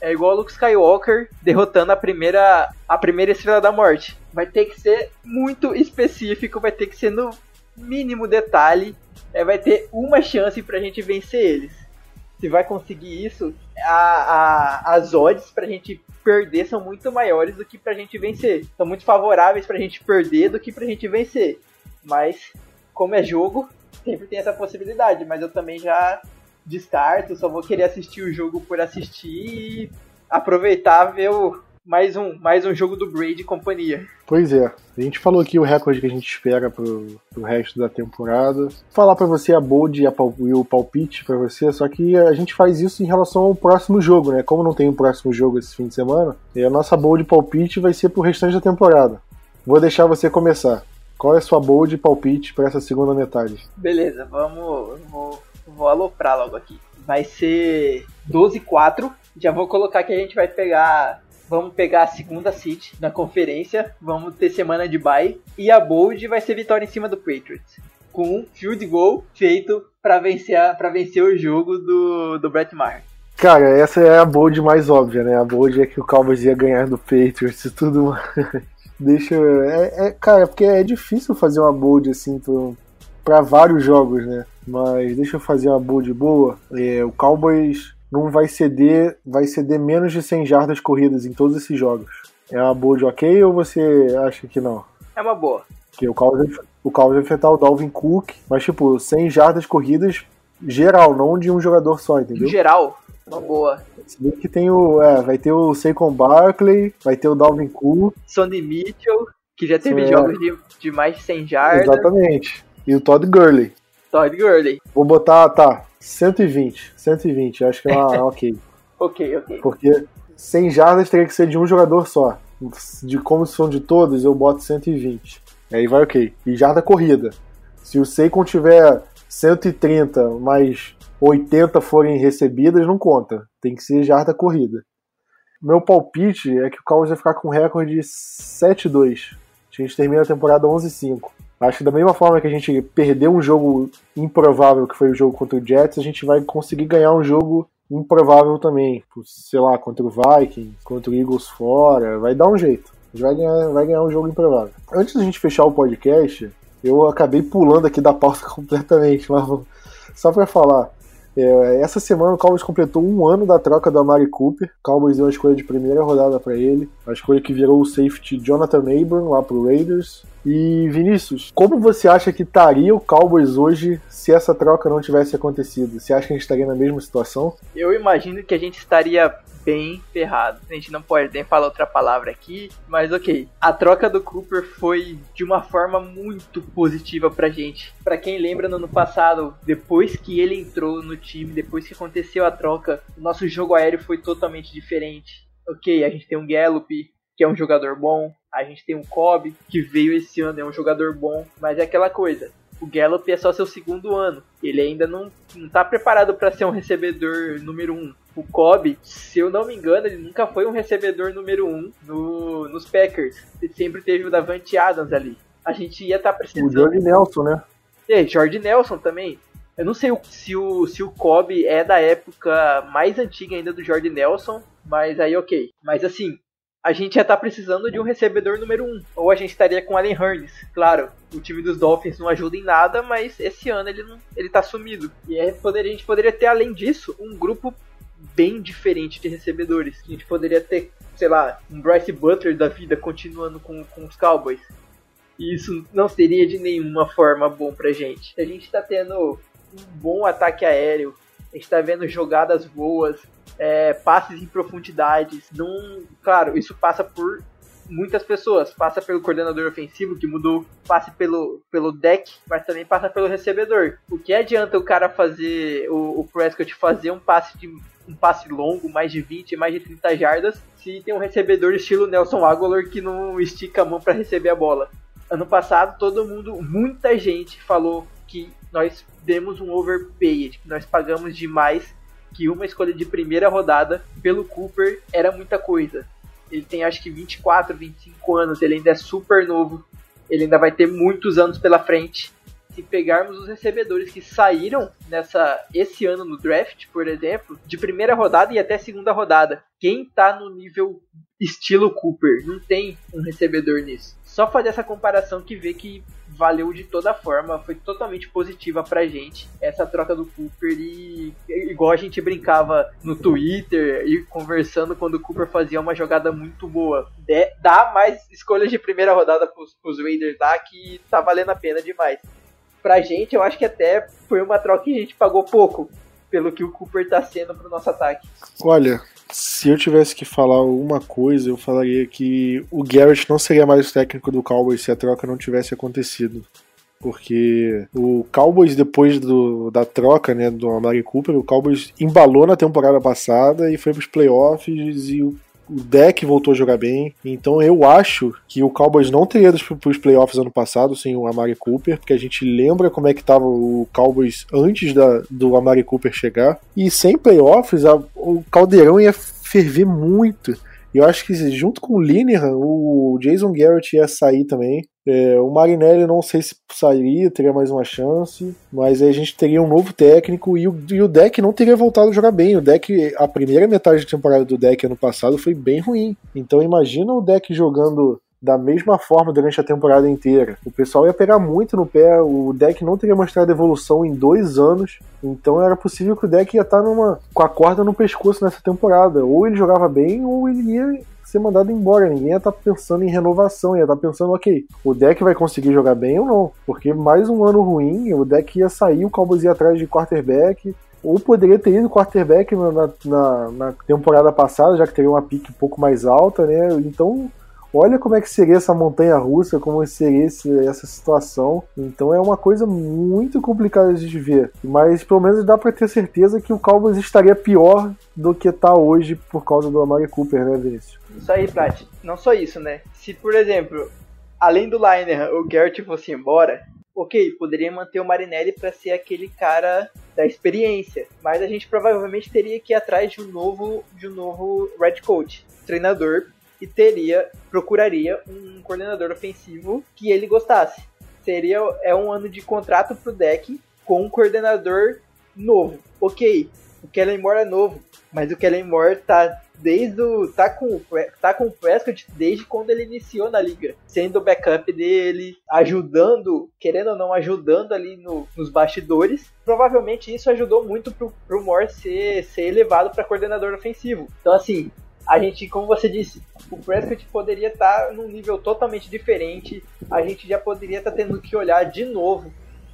[SPEAKER 5] É igual o Luke Skywalker derrotando a primeira, a primeira estrela da morte. Vai ter que ser muito específico, vai ter que ser no mínimo detalhe. é, vai ter uma chance pra gente vencer eles. Se vai conseguir isso, a, a, as odds pra gente perder são muito maiores do que pra gente vencer. São muito favoráveis pra gente perder do que pra gente vencer. Mas, como é jogo, sempre tem essa possibilidade. Mas eu também já descarto, só vou querer assistir o jogo por assistir e aproveitar ver o, mais um, mais um jogo do Brady e companhia.
[SPEAKER 4] Pois é, a gente falou aqui o recorde que a gente espera pro, pro resto da temporada. Vou falar para você a bold e, a, e o palpite para você, só que a gente faz isso em relação ao próximo jogo, né? Como não tem o um próximo jogo esse fim de semana, a nossa bold e palpite vai ser pro restante da temporada. Vou deixar você começar. Qual é a sua bold e palpite para essa segunda metade?
[SPEAKER 5] Beleza, vamos. Vou, vou aloprar logo aqui. Vai ser 12-4. Já vou colocar que a gente vai pegar Vamos pegar a segunda seed na conferência. Vamos ter semana de bye. E a Bold vai ser vitória em cima do Patriots. Com um field goal feito para vencer, pra vencer o jogo do, do Brett Maher.
[SPEAKER 4] Cara, essa é a bold mais óbvia, né? A bold é que o Cowboys ia ganhar do Patriots e tudo. [LAUGHS] Deixa. É, é, cara, porque é difícil fazer uma bold assim para vários jogos, né? Mas deixa eu fazer uma bold boa. É, o Cowboys não vai ceder, vai ceder menos de 100 jardas corridas em todos esses jogos. É uma boa de ok ou você acha que não?
[SPEAKER 5] É uma boa.
[SPEAKER 4] Porque o Cowboys, o Cowboys vai enfrentar o Dalvin Cook, mas tipo, 100 jardas corridas geral, não de um jogador só, entendeu?
[SPEAKER 5] Em geral, uma boa.
[SPEAKER 4] que tem o, é, vai ter o Saquon Barkley, vai ter o Dalvin Cook,
[SPEAKER 5] Sonny Mitchell, que já teve é. jogos de, de mais de 100 jardas.
[SPEAKER 4] Exatamente. E o Todd Gurley.
[SPEAKER 5] Todd Gurley.
[SPEAKER 4] Vou botar, tá, 120. 120, acho que é uma, [LAUGHS] ok.
[SPEAKER 5] ok, ok.
[SPEAKER 4] Porque 100 jardas teria que ser de um jogador só. De como são de todos, eu boto 120. Aí vai ok. E jarda corrida. Se o Seikon tiver 130, mas 80 forem recebidas, não conta. Tem que ser jarda corrida. Meu palpite é que o Cowboys vai ficar com um recorde de 7-2. A gente termina a temporada 11-5. Acho que da mesma forma que a gente perdeu um jogo improvável, que foi o jogo contra o Jets, a gente vai conseguir ganhar um jogo improvável também. Sei lá, contra o Vikings, contra o Eagles fora. Vai dar um jeito. A gente vai ganhar, vai ganhar um jogo improvável. Antes da gente fechar o podcast, eu acabei pulando aqui da pauta [LAUGHS] completamente, mas só para falar. É, essa semana o Cowboys completou um ano da troca do Amari Cooper. O Cowboys deu a escolha de primeira rodada para ele. A escolha que virou o safety Jonathan Abram lá pro Raiders. E Vinícius, como você acha que estaria o Cowboys hoje se essa troca não tivesse acontecido? Você acha que a gente estaria na mesma situação?
[SPEAKER 5] Eu imagino que a gente estaria bem ferrado. A gente não pode nem falar outra palavra aqui, mas ok. A troca do Cooper foi de uma forma muito positiva pra gente. Pra quem lembra no ano passado, depois que ele entrou no time, depois que aconteceu a troca, o nosso jogo aéreo foi totalmente diferente. Ok, a gente tem um Gallup, que é um jogador bom. A gente tem um Cobb, que veio esse ano, é um jogador bom. Mas é aquela coisa, o Gallup é só seu segundo ano. Ele ainda não, não tá preparado para ser um recebedor número um. O Cobb, se eu não me engano, ele nunca foi um recebedor número um no, nos Packers. Ele sempre teve o Davante Adams ali. A gente ia estar tá precisando.
[SPEAKER 4] O Jordi Nelson, né?
[SPEAKER 5] É, Jordi Nelson também. Eu não sei se o, se o Cobb é da época mais antiga ainda do Jordi Nelson, mas aí ok. Mas assim, a gente já tá precisando de um recebedor número um. Ou a gente estaria com Allen Hurns. Claro, o time dos Dolphins não ajuda em nada, mas esse ano ele, não, ele tá sumido. E aí poderia, a gente poderia ter, além disso, um grupo bem diferente de recebedores. A gente poderia ter, sei lá, um Bryce Butler da vida continuando com, com os Cowboys. E isso não seria de nenhuma forma bom pra gente. A gente tá tendo um bom ataque aéreo, a gente tá vendo jogadas boas, é, passes em profundidades. Não, claro, isso passa por muitas pessoas. Passa pelo coordenador ofensivo que mudou, passe pelo, pelo deck, mas também passa pelo recebedor. O que adianta o cara fazer, o, o Prescott fazer um passe de um passe longo, mais de 20, mais de 30 jardas, se tem um recebedor estilo Nelson Aguilar que não estica a mão para receber a bola. Ano passado, todo mundo, muita gente falou que nós demos um overpaid, que nós pagamos demais que uma escolha de primeira rodada pelo Cooper era muita coisa. Ele tem acho que 24, 25 anos, ele ainda é super novo, ele ainda vai ter muitos anos pela frente. Se pegarmos os recebedores que saíram nessa esse ano no draft, por exemplo, de primeira rodada e até segunda rodada, quem tá no nível estilo Cooper? Não tem um recebedor nisso. Só fazer essa comparação que vê que valeu de toda forma, foi totalmente positiva pra gente essa troca do Cooper e igual a gente brincava no Twitter e conversando quando o Cooper fazia uma jogada muito boa. De, dá mais escolhas de primeira rodada pros, pros Raiders lá que tá valendo a pena demais. Pra gente, eu acho que até foi uma troca que a gente pagou pouco pelo que o Cooper tá sendo pro nosso ataque.
[SPEAKER 4] Olha, se eu tivesse que falar uma coisa, eu falaria que o Garrett não seria mais o técnico do Cowboys se a troca não tivesse acontecido. Porque o Cowboys, depois do, da troca né, do Amari Cooper, o Cowboys embalou na temporada passada e foi para os playoffs e o o deck voltou a jogar bem. Então eu acho que o Cowboys não teria ido para os playoffs ano passado sem o Amari Cooper, porque a gente lembra como é que estava o Cowboys antes da, do Amari Cooper chegar. E sem playoffs, a, o caldeirão ia ferver muito. E eu acho que junto com o Linehan, o Jason Garrett ia sair também. É, o Marinelli não sei se sairia, teria mais uma chance, mas aí a gente teria um novo técnico e o, e o deck não teria voltado a jogar bem. O deck, a primeira metade da temporada do deck ano passado foi bem ruim. Então imagina o deck jogando da mesma forma durante a temporada inteira. O pessoal ia pegar muito no pé, o deck não teria mostrado evolução em dois anos, então era possível que o deck ia estar numa, com a corda no pescoço nessa temporada. Ou ele jogava bem, ou ele ia ser mandado embora. Ninguém ia estar tá pensando em renovação, ia estar tá pensando, ok, o deck vai conseguir jogar bem ou não. Porque mais um ano ruim, o deck ia sair, o Cowboys ia atrás de quarterback. Ou poderia ter ido quarterback na, na, na temporada passada, já que teria uma pique um pouco mais alta, né? Então Olha como é que seria essa montanha russa, como seria esse, essa situação. Então é uma coisa muito complicada de ver. Mas pelo menos dá para ter certeza que o Cowboys estaria pior do que está hoje por causa do Amari Cooper, né, Vinícius?
[SPEAKER 5] Isso aí, Plat. Não só isso, né? Se, por exemplo, além do Liner, o Garrett fosse embora, ok, poderia manter o Marinelli para ser aquele cara da experiência, mas a gente provavelmente teria que ir atrás de um novo, de um novo red coach, treinador e teria procuraria um coordenador ofensivo que ele gostasse. Seria é um ano de contrato pro deck com um coordenador novo. OK, o Kellen Moore é novo, mas o Kellen Moore tá desde o tá com tá com o Prescott desde quando ele iniciou na liga, sendo o backup dele, ajudando, querendo ou não ajudando ali no, nos bastidores. Provavelmente isso ajudou muito pro, pro Moore ser, ser elevado para coordenador ofensivo. Então assim, a gente, como você disse, o Prescott poderia estar tá num nível totalmente diferente. A gente já poderia estar tá tendo que olhar de novo,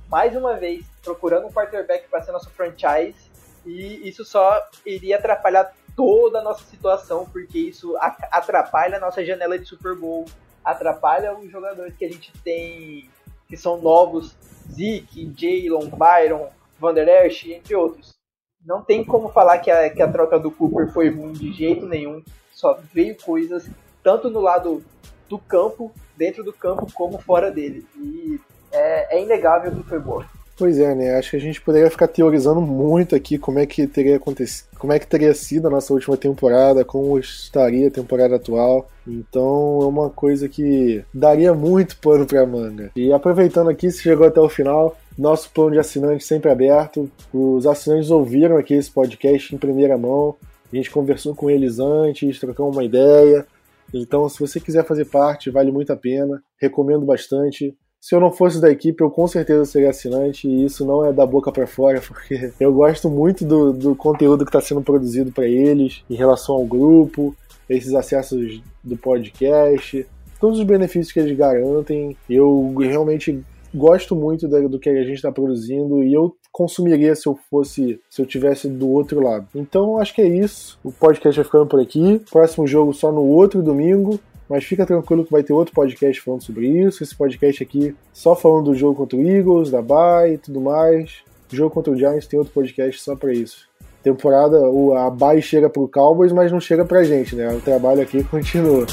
[SPEAKER 5] mais uma vez, procurando um quarterback para ser nosso franchise. E isso só iria atrapalhar toda a nossa situação, porque isso atrapalha a nossa janela de Super Bowl, atrapalha os jogadores que a gente tem, que são novos, Zeke, Jalen, Byron, Van Der Esch, entre outros não tem como falar que a, que a troca do Cooper foi ruim de jeito nenhum. Só veio coisas, tanto no lado do campo, dentro do campo, como fora dele. E é, é inegável que foi boa.
[SPEAKER 4] Pois é, né? Acho que a gente poderia ficar teorizando muito aqui como é que teria acontecido, como é que teria sido a nossa última temporada, como estaria a temporada atual. Então é uma coisa que daria muito pano pra manga. E aproveitando aqui, se chegou até o final, nosso plano de assinante sempre aberto. Os assinantes ouviram aqui esse podcast em primeira mão. A gente conversou com eles antes, trocamos uma ideia. Então, se você quiser fazer parte, vale muito a pena. Recomendo bastante. Se eu não fosse da equipe, eu com certeza seria assinante, e isso não é da boca para fora, [LAUGHS] porque eu gosto muito do, do conteúdo que está sendo produzido para eles em relação ao grupo, esses acessos do podcast, todos os benefícios que eles garantem. Eu realmente gosto muito do que a gente está produzindo e eu consumiria se eu fosse, se eu tivesse do outro lado. Então acho que é isso. O podcast vai ficando por aqui. Próximo jogo só no outro domingo. Mas fica tranquilo que vai ter outro podcast falando sobre isso. Esse podcast aqui só falando do jogo contra o Eagles, da Bay e tudo mais. O jogo contra o Giants tem outro podcast só para isso. Temporada, a Bay chega pro Cowboys, mas não chega pra gente, né? O trabalho aqui [LAUGHS] continua.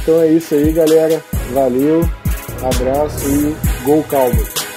[SPEAKER 4] então é isso aí, galera. Valeu. Abraço e Go Cowboys!